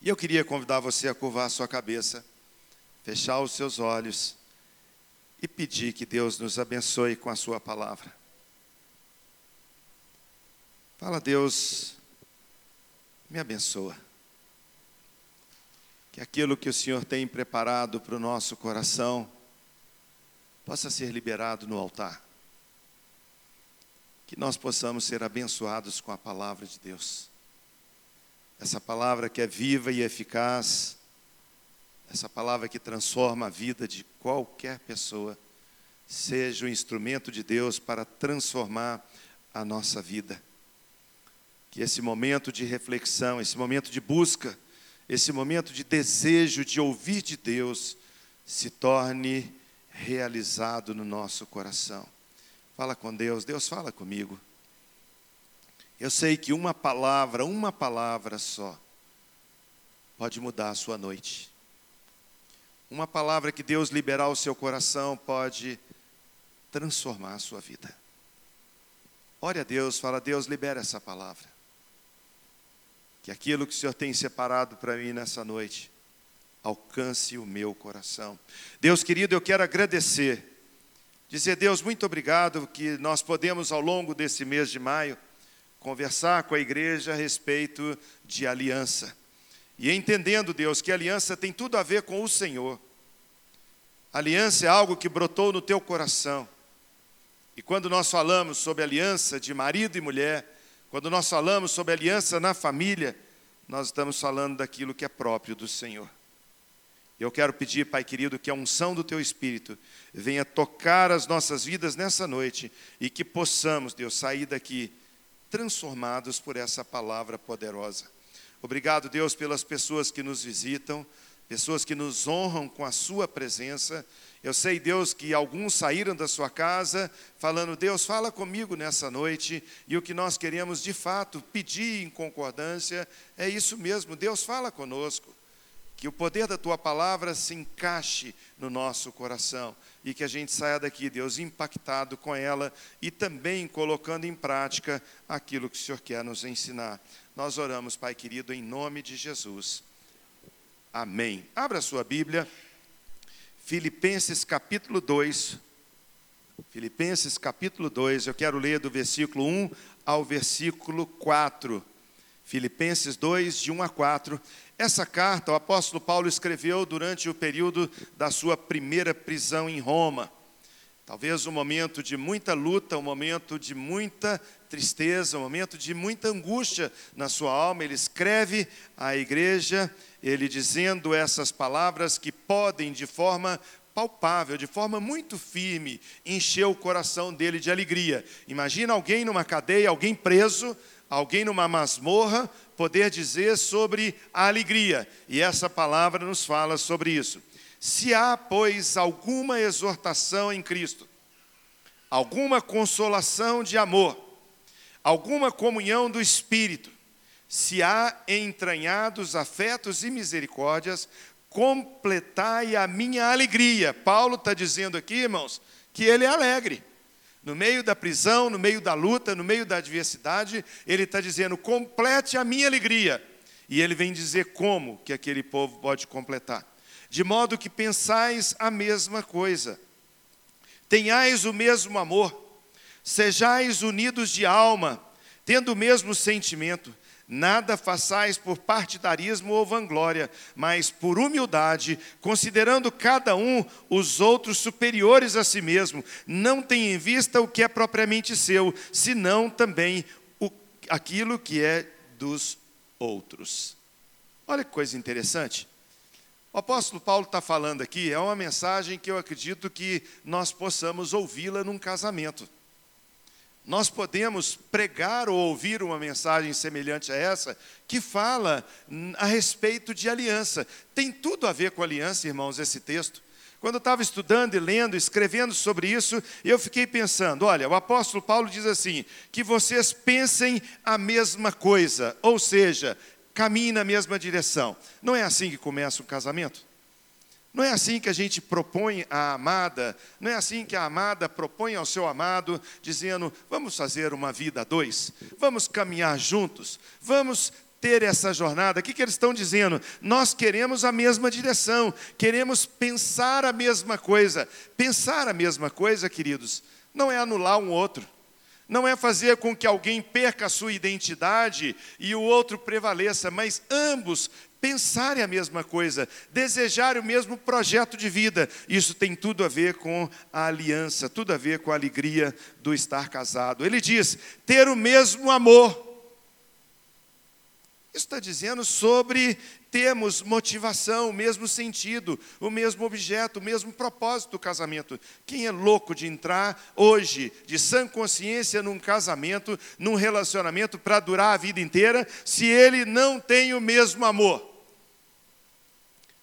E eu queria convidar você a curvar a sua cabeça, fechar os seus olhos e pedir que Deus nos abençoe com a sua palavra. Fala, Deus, me abençoa. Que aquilo que o Senhor tem preparado para o nosso coração possa ser liberado no altar. Que nós possamos ser abençoados com a palavra de Deus. Essa palavra que é viva e eficaz, essa palavra que transforma a vida de qualquer pessoa, seja o instrumento de Deus para transformar a nossa vida. Que esse momento de reflexão, esse momento de busca, esse momento de desejo de ouvir de Deus, se torne realizado no nosso coração. Fala com Deus, Deus fala comigo. Eu sei que uma palavra, uma palavra só, pode mudar a sua noite. Uma palavra que Deus liberar ao seu coração pode transformar a sua vida. Ore a Deus, fala, Deus, libera essa palavra. Que aquilo que o Senhor tem separado para mim nessa noite alcance o meu coração. Deus querido, eu quero agradecer. Dizer, Deus, muito obrigado que nós podemos ao longo desse mês de maio conversar com a igreja a respeito de aliança. E entendendo, Deus, que aliança tem tudo a ver com o Senhor. Aliança é algo que brotou no teu coração. E quando nós falamos sobre aliança de marido e mulher, quando nós falamos sobre aliança na família, nós estamos falando daquilo que é próprio do Senhor. Eu quero pedir, Pai querido, que a unção do Teu Espírito venha tocar as nossas vidas nessa noite e que possamos, Deus, sair daqui transformados por essa palavra poderosa. Obrigado, Deus, pelas pessoas que nos visitam, pessoas que nos honram com a Sua presença. Eu sei, Deus, que alguns saíram da sua casa falando: Deus, fala comigo nessa noite, e o que nós queremos de fato pedir em concordância é isso mesmo: Deus, fala conosco. Que o poder da tua palavra se encaixe no nosso coração e que a gente saia daqui, Deus, impactado com ela e também colocando em prática aquilo que o Senhor quer nos ensinar. Nós oramos, Pai querido, em nome de Jesus. Amém. Abra sua Bíblia, Filipenses capítulo 2. Filipenses capítulo 2, eu quero ler do versículo 1 ao versículo 4. Filipenses 2, de 1 a 4. Essa carta o apóstolo Paulo escreveu durante o período da sua primeira prisão em Roma. Talvez um momento de muita luta, um momento de muita tristeza, um momento de muita angústia na sua alma. Ele escreve à igreja, ele dizendo essas palavras que podem, de forma palpável, de forma muito firme, encher o coração dele de alegria. Imagina alguém numa cadeia, alguém preso, alguém numa masmorra, poder dizer sobre a alegria, e essa palavra nos fala sobre isso. Se há, pois, alguma exortação em Cristo, alguma consolação de amor, alguma comunhão do Espírito, se há entranhados afetos e misericórdias, completai a minha alegria. Paulo está dizendo aqui, irmãos, que ele é alegre. No meio da prisão, no meio da luta, no meio da adversidade, ele está dizendo: complete a minha alegria. E ele vem dizer como que aquele povo pode completar. De modo que pensais a mesma coisa, tenhais o mesmo amor, sejais unidos de alma, tendo o mesmo sentimento, Nada façais por partidarismo ou vanglória, mas por humildade, considerando cada um os outros superiores a si mesmo. Não tem em vista o que é propriamente seu, senão também o, aquilo que é dos outros. Olha que coisa interessante. O apóstolo Paulo está falando aqui, é uma mensagem que eu acredito que nós possamos ouvi-la num casamento nós podemos pregar ou ouvir uma mensagem semelhante a essa, que fala a respeito de aliança. Tem tudo a ver com aliança, irmãos, esse texto. Quando eu estava estudando e lendo, escrevendo sobre isso, eu fiquei pensando: olha, o apóstolo Paulo diz assim: que vocês pensem a mesma coisa, ou seja, caminhem na mesma direção. Não é assim que começa um casamento? Não é assim que a gente propõe à amada, não é assim que a amada propõe ao seu amado, dizendo: vamos fazer uma vida a dois, vamos caminhar juntos, vamos ter essa jornada, o que, que eles estão dizendo? Nós queremos a mesma direção, queremos pensar a mesma coisa. Pensar a mesma coisa, queridos, não é anular um outro, não é fazer com que alguém perca a sua identidade e o outro prevaleça, mas ambos pensarem a mesma coisa, desejarem o mesmo projeto de vida. Isso tem tudo a ver com a aliança, tudo a ver com a alegria do estar casado. Ele diz: ter o mesmo amor isso está dizendo sobre termos motivação, o mesmo sentido, o mesmo objeto, o mesmo propósito do casamento. Quem é louco de entrar hoje, de sã consciência, num casamento, num relacionamento para durar a vida inteira, se ele não tem o mesmo amor?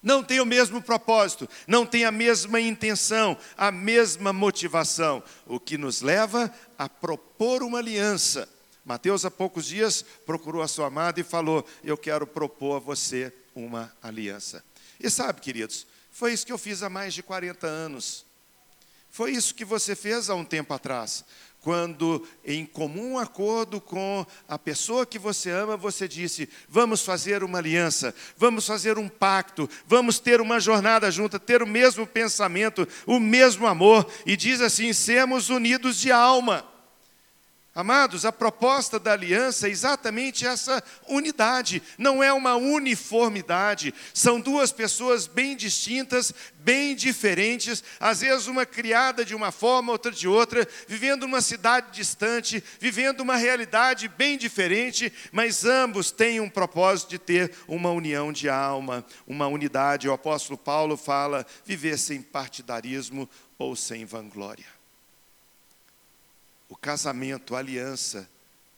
Não tem o mesmo propósito, não tem a mesma intenção, a mesma motivação, o que nos leva a propor uma aliança Mateus, há poucos dias, procurou a sua amada e falou: Eu quero propor a você uma aliança. E sabe, queridos, foi isso que eu fiz há mais de 40 anos. Foi isso que você fez há um tempo atrás. Quando, em comum acordo com a pessoa que você ama, você disse: Vamos fazer uma aliança, vamos fazer um pacto, vamos ter uma jornada junta, ter o mesmo pensamento, o mesmo amor. E diz assim: Sermos unidos de alma. Amados, a proposta da aliança é exatamente essa unidade, não é uma uniformidade. São duas pessoas bem distintas, bem diferentes, às vezes uma criada de uma forma, outra de outra, vivendo numa cidade distante, vivendo uma realidade bem diferente, mas ambos têm um propósito de ter uma união de alma, uma unidade. O apóstolo Paulo fala: viver sem partidarismo ou sem vanglória. O casamento, a aliança,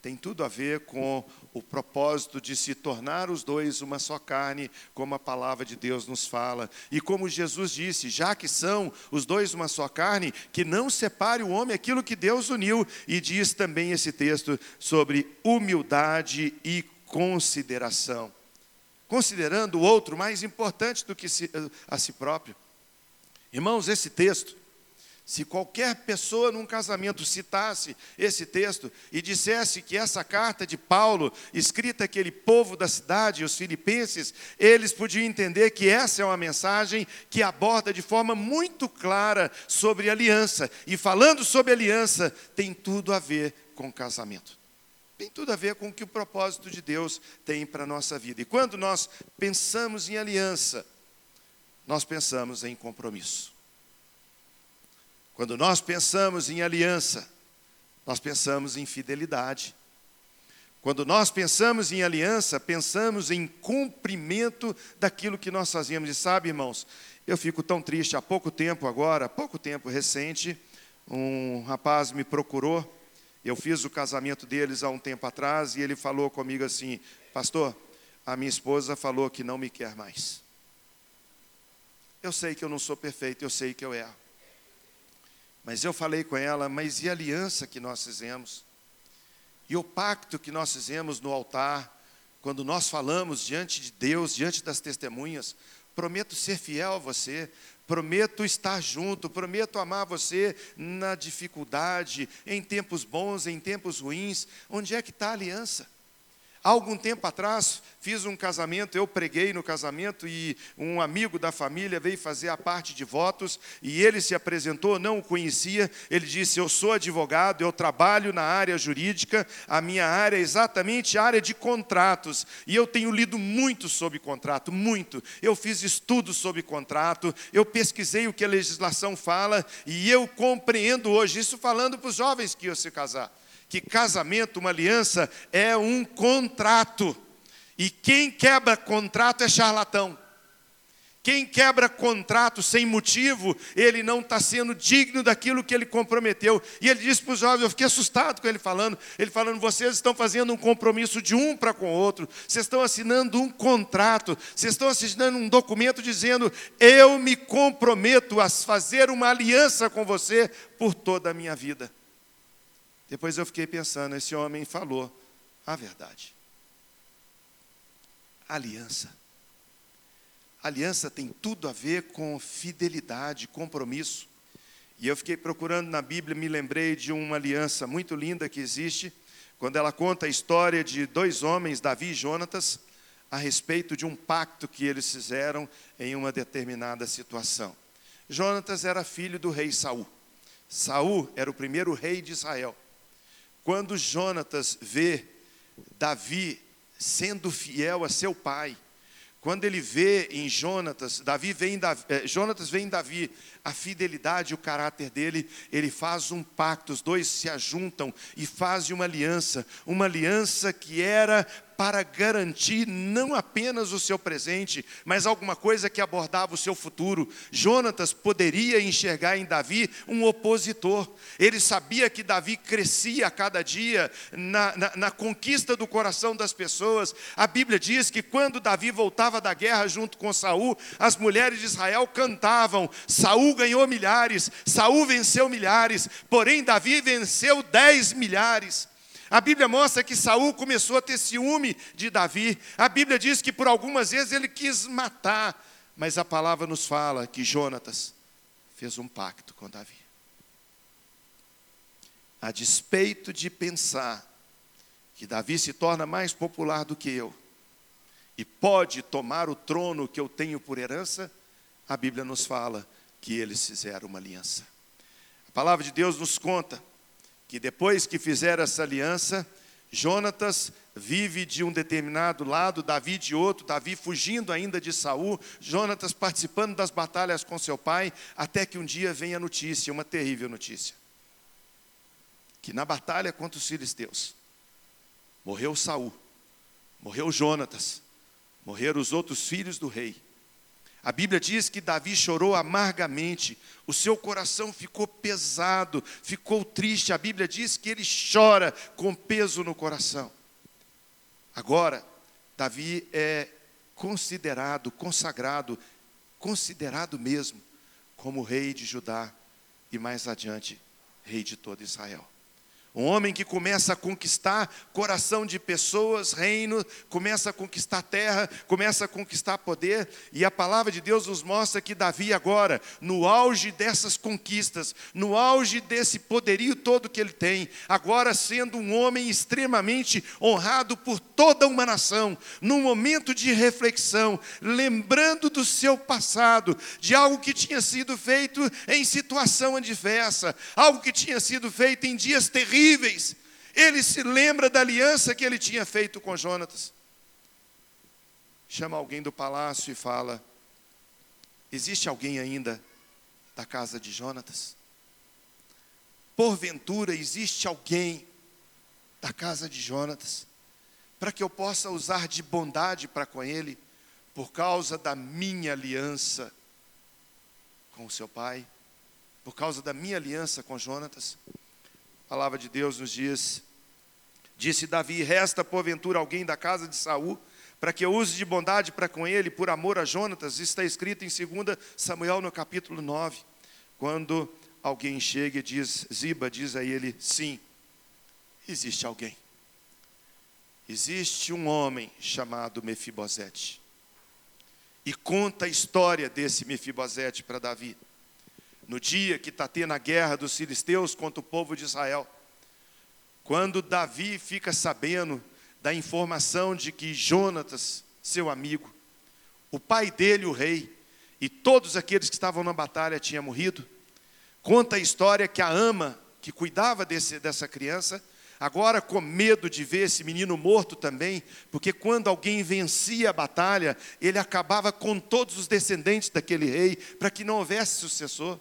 tem tudo a ver com o propósito de se tornar os dois uma só carne, como a palavra de Deus nos fala. E como Jesus disse, já que são os dois uma só carne, que não separe o homem aquilo que Deus uniu. E diz também esse texto sobre humildade e consideração. Considerando o outro mais importante do que a si próprio. Irmãos, esse texto se qualquer pessoa num casamento citasse esse texto e dissesse que essa carta de Paulo, escrita àquele povo da cidade, os filipenses, eles podiam entender que essa é uma mensagem que aborda de forma muito clara sobre aliança. E falando sobre aliança, tem tudo a ver com casamento. Tem tudo a ver com o que o propósito de Deus tem para a nossa vida. E quando nós pensamos em aliança, nós pensamos em compromisso. Quando nós pensamos em aliança, nós pensamos em fidelidade. Quando nós pensamos em aliança, pensamos em cumprimento daquilo que nós fazemos. E sabe, irmãos, eu fico tão triste. Há pouco tempo agora, há pouco tempo recente, um rapaz me procurou. Eu fiz o casamento deles há um tempo atrás e ele falou comigo assim: Pastor, a minha esposa falou que não me quer mais. Eu sei que eu não sou perfeito, eu sei que eu erro. Mas eu falei com ela, mas e a aliança que nós fizemos? E o pacto que nós fizemos no altar, quando nós falamos diante de Deus, diante das testemunhas, prometo ser fiel a você, prometo estar junto, prometo amar você na dificuldade, em tempos bons, em tempos ruins. Onde é que está a aliança? Há algum tempo atrás, fiz um casamento, eu preguei no casamento e um amigo da família veio fazer a parte de votos e ele se apresentou, não o conhecia. Ele disse: Eu sou advogado, eu trabalho na área jurídica, a minha área é exatamente a área de contratos e eu tenho lido muito sobre contrato, muito. Eu fiz estudos sobre contrato, eu pesquisei o que a legislação fala e eu compreendo hoje, isso falando para os jovens que iam se casar que casamento, uma aliança, é um contrato. E quem quebra contrato é charlatão. Quem quebra contrato sem motivo, ele não está sendo digno daquilo que ele comprometeu. E ele disse para os jovens, eu fiquei assustado com ele falando, ele falando, vocês estão fazendo um compromisso de um para com o outro, vocês estão assinando um contrato, vocês estão assinando um documento dizendo, eu me comprometo a fazer uma aliança com você por toda a minha vida. Depois eu fiquei pensando, esse homem falou a verdade. Aliança. Aliança tem tudo a ver com fidelidade, compromisso. E eu fiquei procurando na Bíblia, me lembrei de uma aliança muito linda que existe quando ela conta a história de dois homens, Davi e Jonatas, a respeito de um pacto que eles fizeram em uma determinada situação. Jonatas era filho do rei Saul. Saul era o primeiro rei de Israel. Quando Jonatas vê Davi sendo fiel a seu pai, quando ele vê em Jonatas, Davi vê em Davi, eh, Jonatas vê em Davi a fidelidade e o caráter dele, ele faz um pacto, os dois se ajuntam e fazem uma aliança, uma aliança que era para garantir não apenas o seu presente, mas alguma coisa que abordava o seu futuro. Jonatas poderia enxergar em Davi um opositor. Ele sabia que Davi crescia a cada dia na, na, na conquista do coração das pessoas. A Bíblia diz que quando Davi voltava da guerra junto com Saul, as mulheres de Israel cantavam: Saul ganhou milhares, Saul venceu milhares, porém Davi venceu dez milhares. A Bíblia mostra que Saul começou a ter ciúme de Davi. A Bíblia diz que por algumas vezes ele quis matar, mas a palavra nos fala que Jonatas fez um pacto com Davi. A despeito de pensar que Davi se torna mais popular do que eu e pode tomar o trono que eu tenho por herança, a Bíblia nos fala que eles fizeram uma aliança. A palavra de Deus nos conta que depois que fizeram essa aliança, Jonatas vive de um determinado lado, Davi de outro, Davi fugindo ainda de Saul, Jonatas participando das batalhas com seu pai, até que um dia vem a notícia, uma terrível notícia. Que na batalha contra os filisteus, morreu Saul, morreu Jonatas, morreram os outros filhos do rei. A Bíblia diz que Davi chorou amargamente, o seu coração ficou pesado, ficou triste. A Bíblia diz que ele chora com peso no coração. Agora, Davi é considerado, consagrado, considerado mesmo como rei de Judá e mais adiante, rei de todo Israel. Um homem que começa a conquistar coração de pessoas, reino, começa a conquistar terra, começa a conquistar poder, e a palavra de Deus nos mostra que Davi, agora, no auge dessas conquistas, no auge desse poderio todo que ele tem, agora sendo um homem extremamente honrado por toda uma nação, num momento de reflexão, lembrando do seu passado, de algo que tinha sido feito em situação adversa, algo que tinha sido feito em dias terríveis terríveis. Ele se lembra da aliança que ele tinha feito com Jonatas. Chama alguém do palácio e fala: Existe alguém ainda da casa de Jonatas? Porventura existe alguém da casa de Jonatas para que eu possa usar de bondade para com ele por causa da minha aliança com o seu pai, por causa da minha aliança com Jonatas? A palavra de Deus nos diz: Disse Davi: Resta porventura alguém da casa de Saul, para que eu use de bondade para com ele, por amor a Jonatas. Está escrito em 2 Samuel, no capítulo 9. Quando alguém chega e diz, Ziba diz a ele: Sim, existe alguém. Existe um homem chamado Mefibosete. E conta a história desse Mefibosete para Davi no dia que está tendo a guerra dos filisteus contra o povo de Israel. Quando Davi fica sabendo da informação de que Jonatas, seu amigo, o pai dele, o rei, e todos aqueles que estavam na batalha tinham morrido, conta a história que a ama que cuidava desse, dessa criança, agora com medo de ver esse menino morto também, porque quando alguém vencia a batalha, ele acabava com todos os descendentes daquele rei, para que não houvesse sucessor.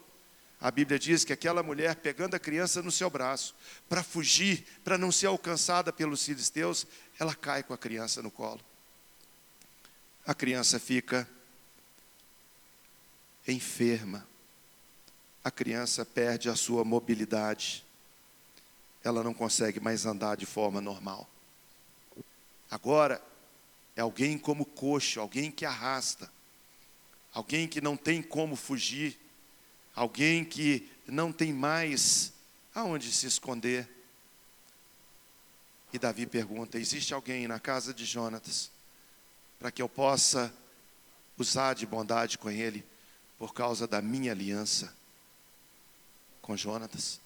A Bíblia diz que aquela mulher, pegando a criança no seu braço, para fugir, para não ser alcançada pelos filisteus, ela cai com a criança no colo. A criança fica enferma. A criança perde a sua mobilidade. Ela não consegue mais andar de forma normal. Agora, é alguém como coxo, alguém que arrasta, alguém que não tem como fugir alguém que não tem mais aonde se esconder. E Davi pergunta: existe alguém na casa de Jonatas para que eu possa usar de bondade com ele por causa da minha aliança com Jonatas?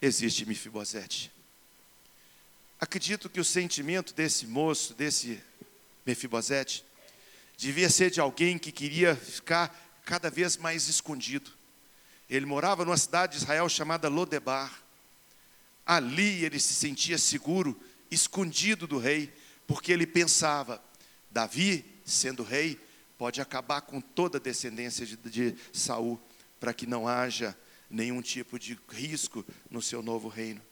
Existe Mefibosete. Acredito que o sentimento desse moço, desse Mefibosete, devia ser de alguém que queria ficar cada vez mais escondido. Ele morava numa cidade de Israel chamada Lodebar. Ali ele se sentia seguro, escondido do rei, porque ele pensava: Davi, sendo rei, pode acabar com toda a descendência de, de Saul, para que não haja nenhum tipo de risco no seu novo reino.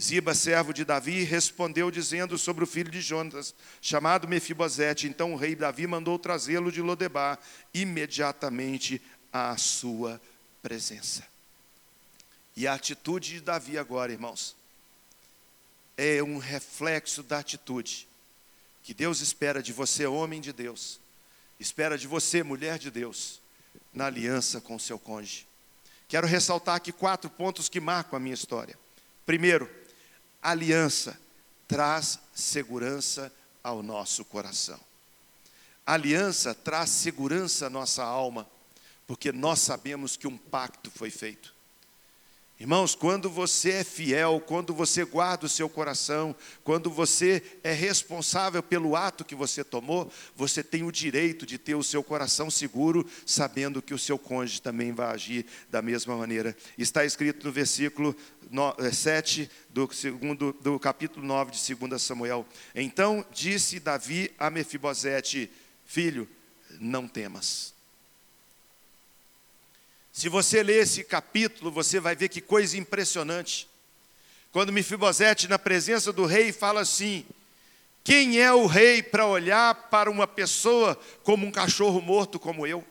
Ziba, servo de Davi, respondeu dizendo sobre o filho de Jonas, chamado Mefibosete. Então o rei Davi mandou trazê-lo de Lodebar imediatamente à sua presença. E a atitude de Davi agora, irmãos, é um reflexo da atitude que Deus espera de você, homem de Deus, espera de você, mulher de Deus, na aliança com o seu cônjuge. Quero ressaltar aqui quatro pontos que marcam a minha história. Primeiro, aliança traz segurança ao nosso coração. aliança traz segurança à nossa alma, porque nós sabemos que um pacto foi feito. Irmãos, quando você é fiel, quando você guarda o seu coração, quando você é responsável pelo ato que você tomou, você tem o direito de ter o seu coração seguro, sabendo que o seu cônjuge também vai agir da mesma maneira. Está escrito no versículo 7 eh, do, segundo, do capítulo 9 de 2 Samuel. Então disse Davi a Mefibosete: Filho, não temas. Se você ler esse capítulo, você vai ver que coisa impressionante. Quando Mefibosete, na presença do rei, fala assim: Quem é o rei para olhar para uma pessoa como um cachorro morto como eu?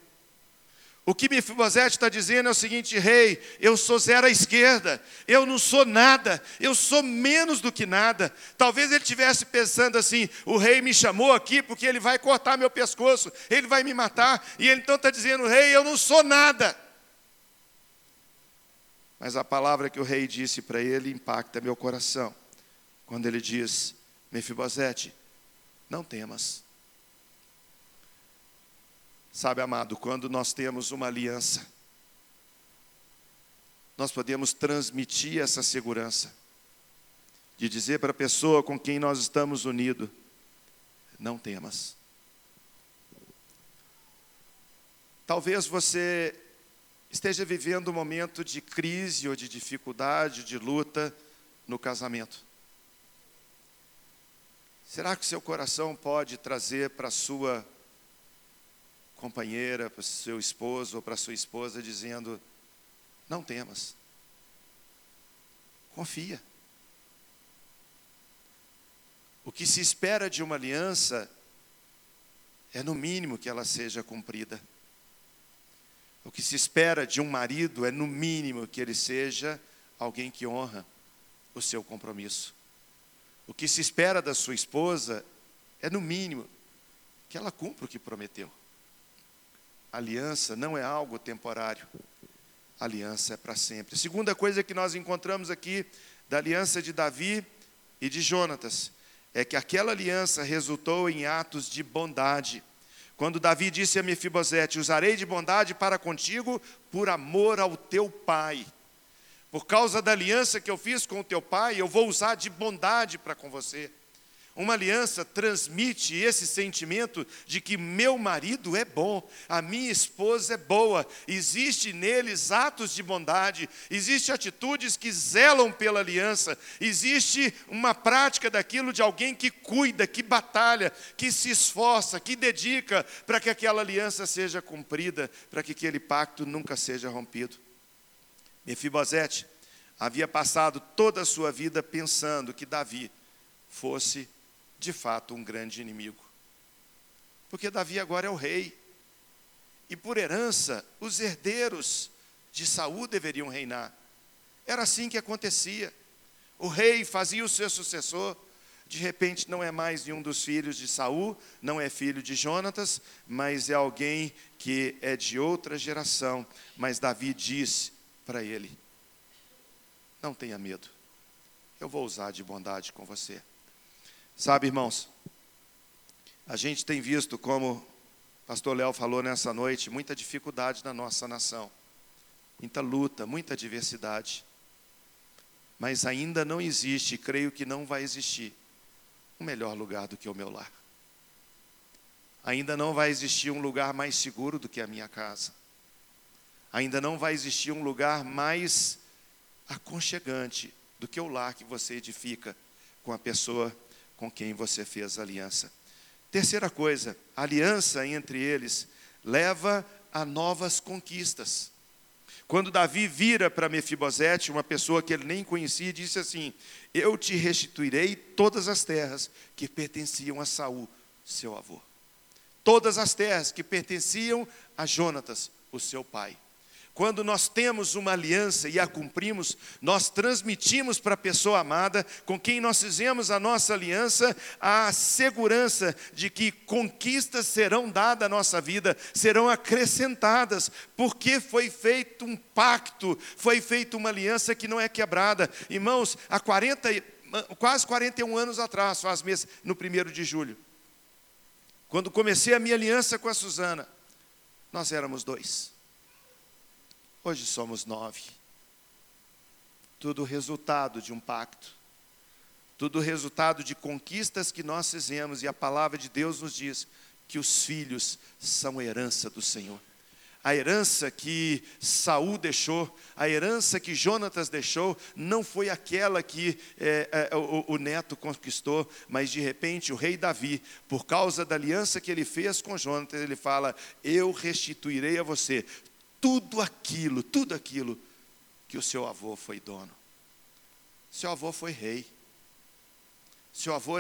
O que Mefibosete está dizendo é o seguinte: Rei, eu sou zero à esquerda, eu não sou nada, eu sou menos do que nada. Talvez ele estivesse pensando assim: o rei me chamou aqui porque ele vai cortar meu pescoço, ele vai me matar, e ele então está dizendo: Rei, eu não sou nada. Mas a palavra que o rei disse para ele impacta meu coração. Quando ele diz: Mefibosete, não temas. Sabe, amado, quando nós temos uma aliança, nós podemos transmitir essa segurança, de dizer para a pessoa com quem nós estamos unidos: não temas. Talvez você esteja vivendo um momento de crise ou de dificuldade, de luta no casamento. Será que seu coração pode trazer para sua companheira, para seu esposo ou para sua esposa, dizendo: não temas, confia. O que se espera de uma aliança é, no mínimo, que ela seja cumprida. O que se espera de um marido é, no mínimo, que ele seja alguém que honra o seu compromisso. O que se espera da sua esposa é, no mínimo, que ela cumpra o que prometeu. Aliança não é algo temporário. Aliança é para sempre. segunda coisa que nós encontramos aqui da aliança de Davi e de Jonatas é que aquela aliança resultou em atos de bondade. Quando Davi disse a Mefibosete: Usarei de bondade para contigo por amor ao teu pai. Por causa da aliança que eu fiz com o teu pai, eu vou usar de bondade para com você. Uma aliança transmite esse sentimento de que meu marido é bom, a minha esposa é boa, existe neles atos de bondade, existe atitudes que zelam pela aliança, existe uma prática daquilo de alguém que cuida, que batalha, que se esforça, que dedica para que aquela aliança seja cumprida, para que aquele pacto nunca seja rompido. Mefibosete havia passado toda a sua vida pensando que Davi fosse de fato um grande inimigo. Porque Davi agora é o rei. E por herança, os herdeiros de Saul deveriam reinar. Era assim que acontecia. O rei fazia o seu sucessor, de repente não é mais nenhum dos filhos de Saul, não é filho de Jonatas, mas é alguém que é de outra geração. Mas Davi disse para ele: Não tenha medo, eu vou usar de bondade com você. Sabe, irmãos, a gente tem visto, como o pastor Léo falou nessa noite, muita dificuldade na nossa nação, muita luta, muita diversidade. mas ainda não existe, creio que não vai existir, um melhor lugar do que o meu lar. Ainda não vai existir um lugar mais seguro do que a minha casa. Ainda não vai existir um lugar mais aconchegante do que o lar que você edifica com a pessoa com quem você fez aliança. Terceira coisa, a aliança entre eles leva a novas conquistas. Quando Davi vira para Mefibosete, uma pessoa que ele nem conhecia, disse assim: Eu te restituirei todas as terras que pertenciam a Saul, seu avô. Todas as terras que pertenciam a Jonatas, o seu pai. Quando nós temos uma aliança e a cumprimos, nós transmitimos para a pessoa amada com quem nós fizemos a nossa aliança a segurança de que conquistas serão dadas à nossa vida, serão acrescentadas, porque foi feito um pacto, foi feita uma aliança que não é quebrada. Irmãos, há 40, quase 41 anos atrás, faz mês, no primeiro de julho, quando comecei a minha aliança com a Suzana, nós éramos dois. Hoje somos nove. Tudo resultado de um pacto. Tudo resultado de conquistas que nós fizemos, e a palavra de Deus nos diz que os filhos são herança do Senhor. A herança que Saul deixou, a herança que Jonatas deixou, não foi aquela que é, é, o, o, neto conquistou, mas de repente o rei Davi, por causa da aliança que ele fez com Jonatas, ele fala: Eu restituirei a você tudo aquilo, tudo aquilo que o seu avô foi dono. Seu avô foi rei. Seu avô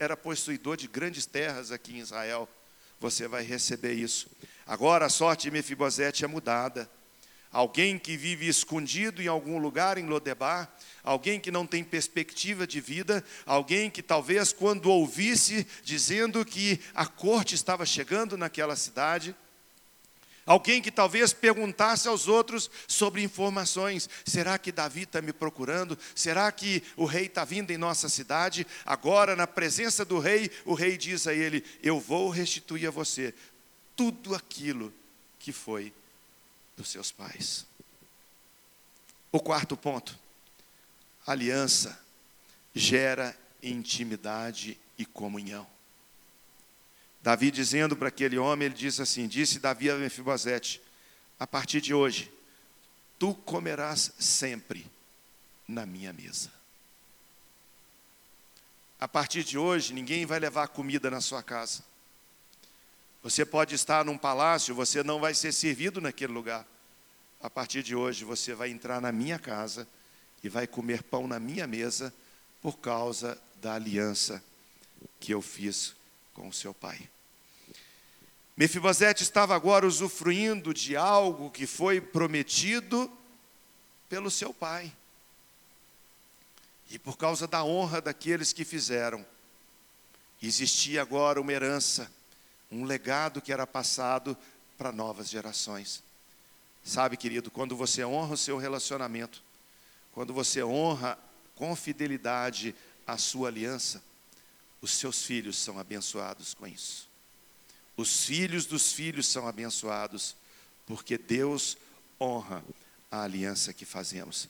era possuidor de grandes terras aqui em Israel. Você vai receber isso. Agora a sorte de Mefibosete é mudada. Alguém que vive escondido em algum lugar em Lodebar, alguém que não tem perspectiva de vida, alguém que talvez quando ouvisse dizendo que a corte estava chegando naquela cidade, Alguém que talvez perguntasse aos outros sobre informações: será que Davi está me procurando? Será que o rei está vindo em nossa cidade? Agora, na presença do rei, o rei diz a ele: Eu vou restituir a você tudo aquilo que foi dos seus pais. O quarto ponto: aliança gera intimidade e comunhão. Davi dizendo para aquele homem, ele diz assim: Disse Davi a Mefibosete: A partir de hoje, tu comerás sempre na minha mesa. A partir de hoje, ninguém vai levar comida na sua casa. Você pode estar num palácio, você não vai ser servido naquele lugar. A partir de hoje, você vai entrar na minha casa e vai comer pão na minha mesa por causa da aliança que eu fiz com o seu pai. Mefibosete estava agora usufruindo de algo que foi prometido pelo seu pai. E por causa da honra daqueles que fizeram, existia agora uma herança, um legado que era passado para novas gerações. Sabe, querido, quando você honra o seu relacionamento, quando você honra com fidelidade a sua aliança, os seus filhos são abençoados com isso. Os filhos dos filhos são abençoados, porque Deus honra a aliança que fazemos.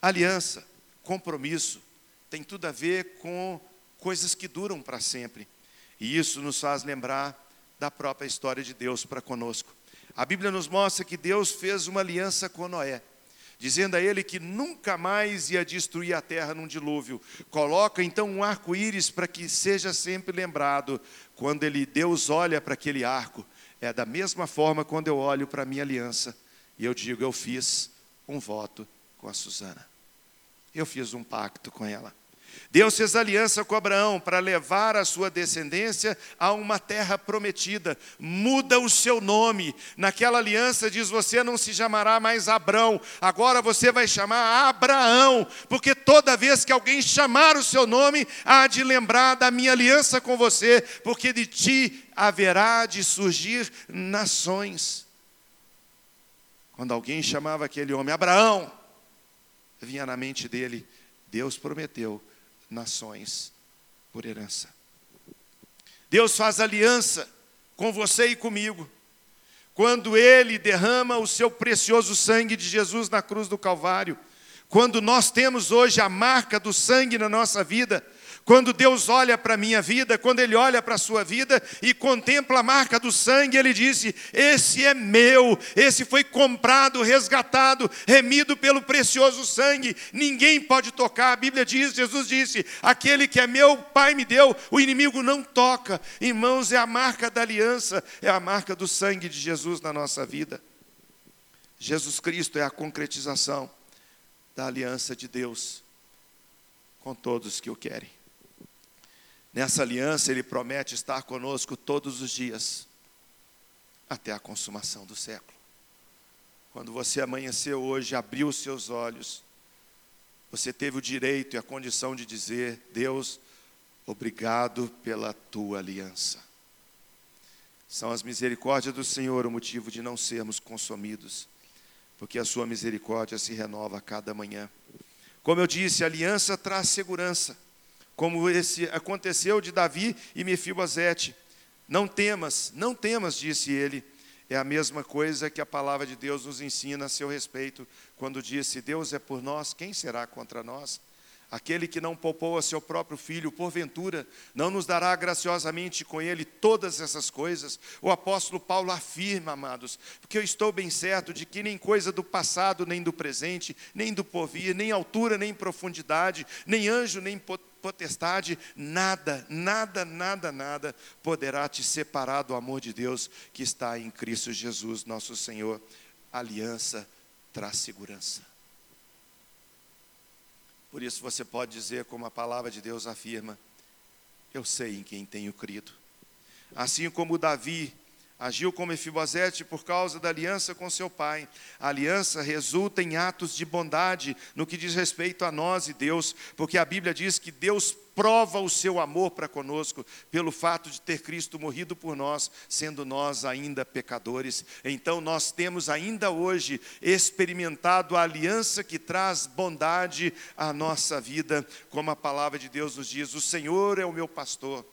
Aliança, compromisso, tem tudo a ver com coisas que duram para sempre. E isso nos faz lembrar da própria história de Deus para conosco. A Bíblia nos mostra que Deus fez uma aliança com Noé dizendo a ele que nunca mais ia destruir a terra num dilúvio. Coloca então um arco-íris para que seja sempre lembrado quando ele Deus olha para aquele arco. É da mesma forma quando eu olho para a minha aliança e eu digo, eu fiz um voto com a Susana. Eu fiz um pacto com ela. Deus fez aliança com Abraão para levar a sua descendência a uma terra prometida. Muda o seu nome. Naquela aliança diz: você não se chamará mais Abrão, agora você vai chamar Abraão, porque toda vez que alguém chamar o seu nome, há de lembrar da minha aliança com você, porque de ti haverá de surgir nações. Quando alguém chamava aquele homem Abraão, vinha na mente dele: Deus prometeu nações por herança. Deus faz aliança com você e comigo. Quando Ele derrama o seu precioso sangue de Jesus na cruz do Calvário, Quando nós temos hoje a marca do sangue na nossa vida, quando Deus olha para a minha vida, quando Ele olha para a sua vida e contempla a marca do sangue, Ele disse: Esse é meu, esse foi comprado, resgatado, remido pelo precioso sangue, ninguém pode tocar. A Bíblia diz, Jesus disse: Aquele que é meu, Pai me deu, o inimigo não toca. Irmãos, é a marca da aliança, é a marca do sangue de Jesus na nossa vida. Jesus Cristo é a concretização da aliança de Deus com todos que o querem. Nessa aliança, Ele promete estar conosco todos os dias, até a consumação do século. Quando você amanheceu hoje, abriu os seus olhos, você teve o direito e a condição de dizer: Deus, obrigado pela tua aliança. São as misericórdias do Senhor o motivo de não sermos consumidos, porque a sua misericórdia se renova a cada manhã. Como eu disse, a aliança traz segurança como esse aconteceu de Davi e Mefibosete. Não temas, não temas, disse ele. É a mesma coisa que a palavra de Deus nos ensina a seu respeito, quando disse: Deus é por nós, quem será contra nós? Aquele que não poupou a seu próprio filho, porventura, não nos dará graciosamente com ele todas essas coisas? O apóstolo Paulo afirma, amados, porque eu estou bem certo de que nem coisa do passado, nem do presente, nem do porvir, nem altura, nem profundidade, nem anjo, nem potestade, nada, nada, nada, nada poderá te separar do amor de Deus que está em Cristo Jesus, nosso Senhor. aliança traz segurança. Por isso você pode dizer, como a palavra de Deus afirma: Eu sei em quem tenho crido. Assim como Davi agiu como Efibosete por causa da aliança com seu pai. A aliança resulta em atos de bondade no que diz respeito a nós e Deus, porque a Bíblia diz que Deus prova o seu amor para conosco pelo fato de ter Cristo morrido por nós, sendo nós ainda pecadores. Então nós temos ainda hoje experimentado a aliança que traz bondade à nossa vida, como a palavra de Deus nos diz: "O Senhor é o meu pastor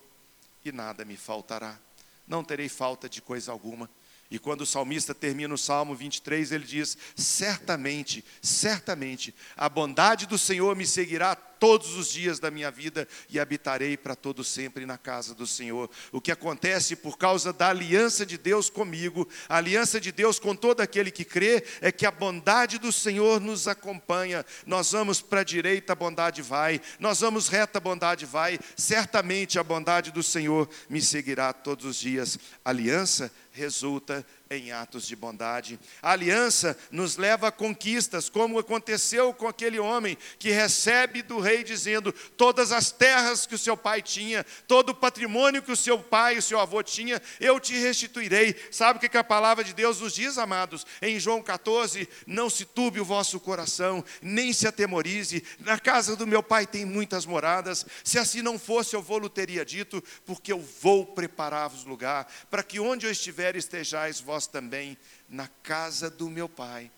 e nada me faltará" não terei falta de coisa alguma. E quando o salmista termina o Salmo 23, ele diz: Certamente, certamente, a bondade do Senhor me seguirá todos os dias da minha vida e habitarei para todo sempre na casa do Senhor. O que acontece por causa da aliança de Deus comigo, a aliança de Deus com todo aquele que crê, é que a bondade do Senhor nos acompanha. Nós vamos para a direita, a bondade vai, nós vamos reta, a bondade vai. Certamente a bondade do Senhor me seguirá todos os dias. Aliança resulta em atos de bondade. A aliança nos leva a conquistas, como aconteceu com aquele homem que recebe do rei dizendo: todas as terras que o seu pai tinha, todo o patrimônio que o seu pai e o seu avô tinha, eu te restituirei. Sabe o que a palavra de Deus nos diz, amados? Em João 14: não se turbe o vosso coração, nem se atemorize. Na casa do meu pai tem muitas moradas. Se assim não fosse, eu vou-lhe teria dito, porque eu vou preparar-vos lugar, para que onde eu estiver estejais vós também na casa do meu Pai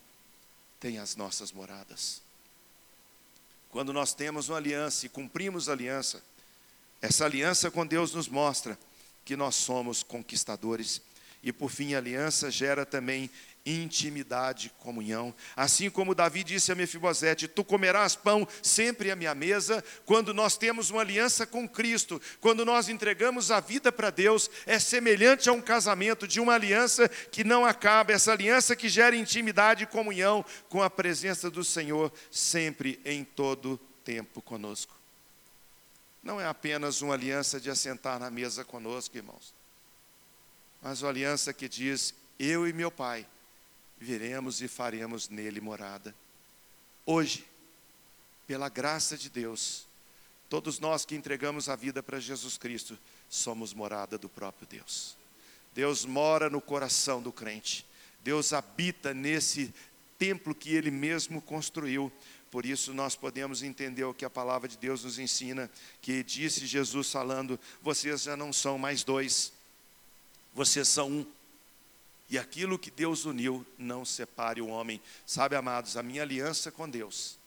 tem as nossas moradas. Quando nós temos uma aliança e cumprimos a aliança, essa aliança com Deus nos mostra que nós somos conquistadores. E por fim, a aliança gera também intimidade, comunhão. Assim como Davi disse a Mefibosete: Tu comerás pão sempre à minha mesa. Quando nós temos uma aliança com Cristo, quando nós entregamos a vida para Deus, é semelhante a um casamento de uma aliança que não acaba, essa aliança que gera intimidade e comunhão com a presença do Senhor sempre em todo tempo conosco. Não é apenas uma aliança de assentar na mesa conosco, irmãos, mas uma aliança que diz: Eu e meu Pai viremos e faremos nele morada. Hoje, pela graça de Deus, todos nós que entregamos a vida para Jesus Cristo, somos morada do próprio Deus. Deus mora no coração do crente. Deus habita nesse templo que ele mesmo construiu. Por isso nós podemos entender o que a palavra de Deus nos ensina, que disse Jesus falando: vocês já não são mais dois, vocês são um. E aquilo que Deus uniu, não separe o homem. Sabe, amados, a minha aliança com Deus,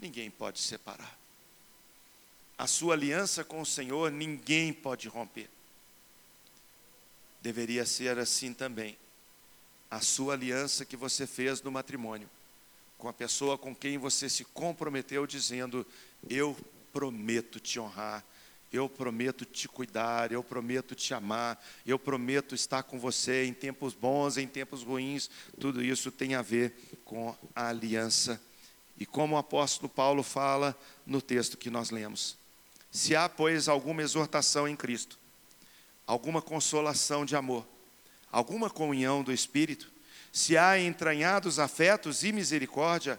ninguém pode separar. A sua aliança com o Senhor, ninguém pode romper. Deveria ser assim também. A sua aliança que você fez no matrimônio, com a pessoa com quem você se comprometeu, dizendo: Eu prometo te honrar, eu prometo te cuidar, eu prometo te amar, eu prometo estar com você em tempos bons, em tempos ruins. Tudo isso tem a ver com a aliança. E como o apóstolo Paulo fala no texto que nós lemos: Se há, pois, alguma exortação em Cristo, alguma consolação de amor, alguma comunhão do Espírito, se há entranhados afetos e misericórdia,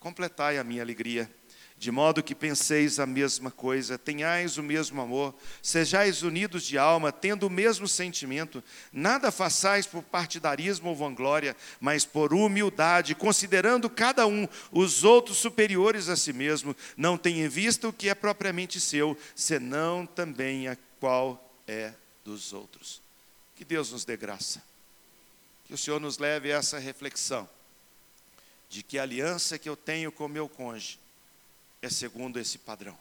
completai a minha alegria. De modo que penseis a mesma coisa, tenhais o mesmo amor, sejais unidos de alma, tendo o mesmo sentimento, nada façais por partidarismo ou vanglória, mas por humildade, considerando cada um os outros superiores a si mesmo, não tenha em vista o que é propriamente seu, senão também a qual é dos outros. Que Deus nos dê graça. Que o Senhor nos leve a essa reflexão de que a aliança que eu tenho com meu cônjuge é segundo esse padrão.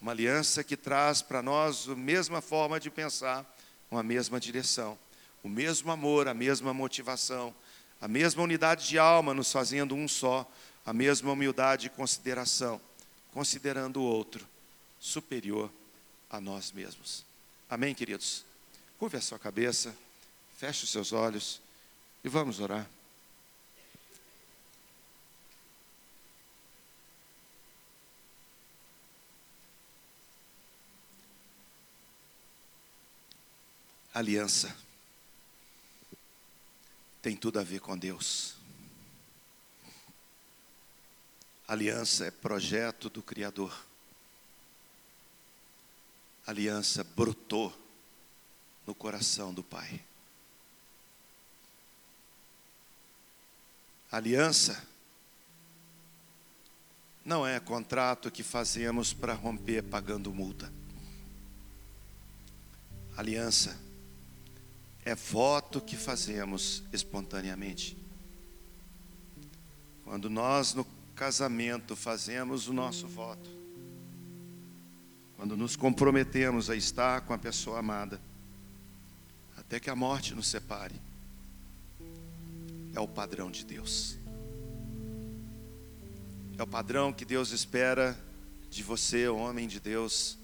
Uma aliança que traz para nós a mesma forma de pensar, uma mesma direção, o mesmo amor, a mesma motivação, a mesma unidade de alma nos fazendo um só, a mesma humildade e consideração, considerando o outro superior a nós mesmos. Amém, queridos? Curve a sua cabeça, feche os seus olhos. E vamos orar. Aliança tem tudo a ver com Deus. Aliança é projeto do Criador. Aliança brotou no coração do Pai. Aliança não é contrato que fazemos para romper pagando multa. Aliança é voto que fazemos espontaneamente. Quando nós no casamento fazemos o nosso voto, quando nos comprometemos a estar com a pessoa amada, até que a morte nos separe é o padrão de Deus. É o padrão que Deus espera de você, homem de Deus,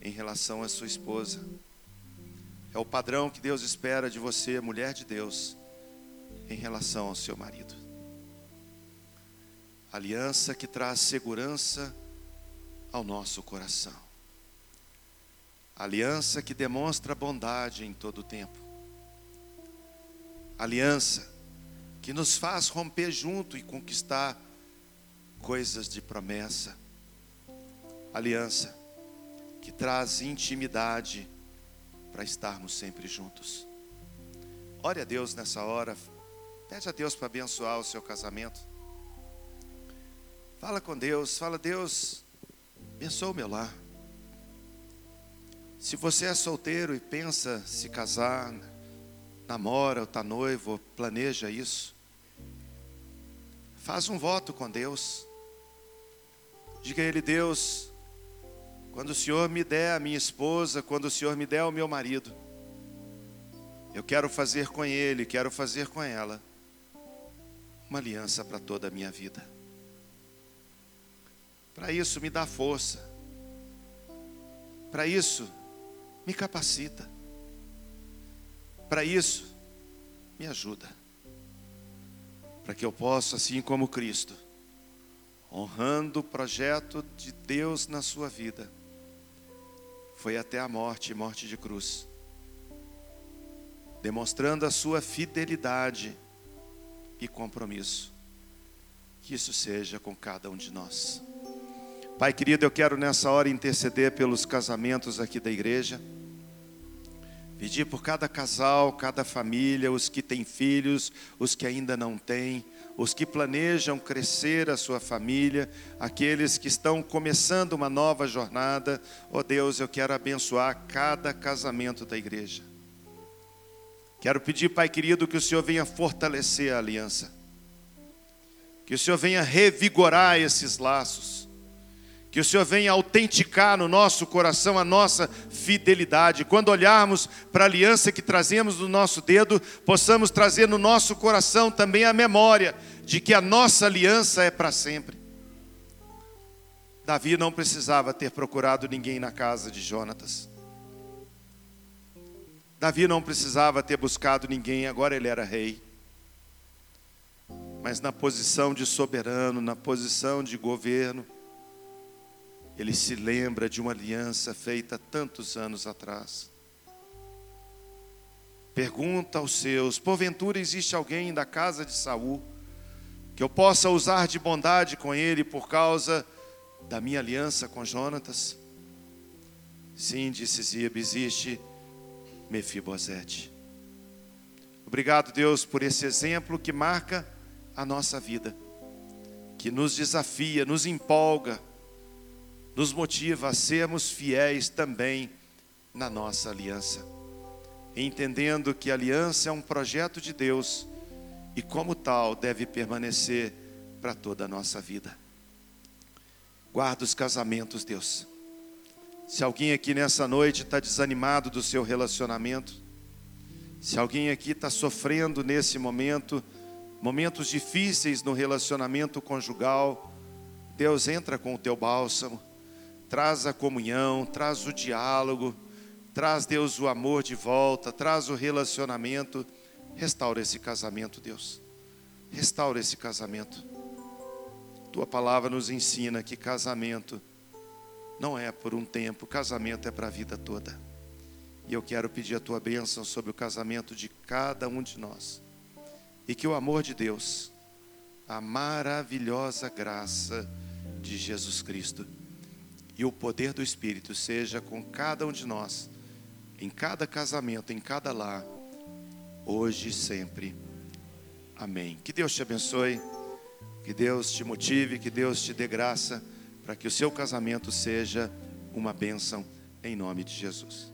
em relação à sua esposa. É o padrão que Deus espera de você, mulher de Deus, em relação ao seu marido. Aliança que traz segurança ao nosso coração. Aliança que demonstra bondade em todo o tempo. Aliança que nos faz romper junto e conquistar coisas de promessa, aliança, que traz intimidade para estarmos sempre juntos. Ore a Deus nessa hora, pede a Deus para abençoar o seu casamento. Fala com Deus, fala, Deus, abençoa o meu lar. Se você é solteiro e pensa se casar, namora ou está noivo, planeja isso. Faz um voto com Deus. Diga a Ele, Deus, quando o Senhor me der a minha esposa, quando o Senhor me der o meu marido, eu quero fazer com ele, quero fazer com ela uma aliança para toda a minha vida. Para isso, me dá força. Para isso, me capacita. Para isso, me ajuda para que eu possa, assim como Cristo, honrando o projeto de Deus na sua vida, foi até a morte morte de cruz, demonstrando a sua fidelidade e compromisso. Que isso seja com cada um de nós. Pai querido, eu quero nessa hora interceder pelos casamentos aqui da igreja. Pedir por cada casal, cada família, os que têm filhos, os que ainda não têm, os que planejam crescer a sua família, aqueles que estão começando uma nova jornada. Oh Deus, eu quero abençoar cada casamento da igreja. Quero pedir, Pai querido, que o Senhor venha fortalecer a aliança, que o Senhor venha revigorar esses laços Que o Senhor venha autenticar no nosso coração a nossa fidelidade. Quando olharmos para a aliança que trazemos no nosso dedo, possamos trazer no nosso coração também a memória de que a nossa aliança é para sempre. Davi não precisava ter procurado ninguém na casa de Jonatas. Davi não precisava ter buscado ninguém, agora ele era rei. Mas na posição de soberano, na posição de governo, ele se lembra de uma aliança feita tantos anos atrás. Pergunta aos seus: porventura existe alguém da casa de Saul que eu possa usar de bondade com ele por causa da minha aliança com Jonatas? Sim, disse Ziba, existe Mefibosete. Obrigado, Deus, por esse exemplo que marca a nossa vida, que nos desafia, nos empolga, nos motiva a sermos fiéis também na nossa aliança, entendendo que a aliança é um projeto de Deus e, como tal, deve permanecer para toda a nossa vida. Guarda os casamentos, Deus. Se alguém aqui nessa noite está desanimado do seu relacionamento, se alguém aqui está sofrendo nesse momento, momentos difíceis no relacionamento conjugal, Deus entra com o teu bálsamo traz a comunhão, traz o diálogo, traz, Deus, o amor de volta, traz o relacionamento. Restaura esse casamento, Deus. Restaura esse casamento. Tua palavra nos ensina que casamento não é por um tempo, casamento é para a vida toda. E eu quero pedir a tua bênção sobre o casamento de cada um de nós. E que o amor de Deus, a maravilhosa graça de Jesus Cristo, e o poder do Espírito seja com cada um de nós, em cada casamento, em cada lar, hoje e sempre. Amém. Que Deus te abençoe, que Deus te motive, que Deus te dê graça para que o seu casamento seja uma bênção em nome de Jesus.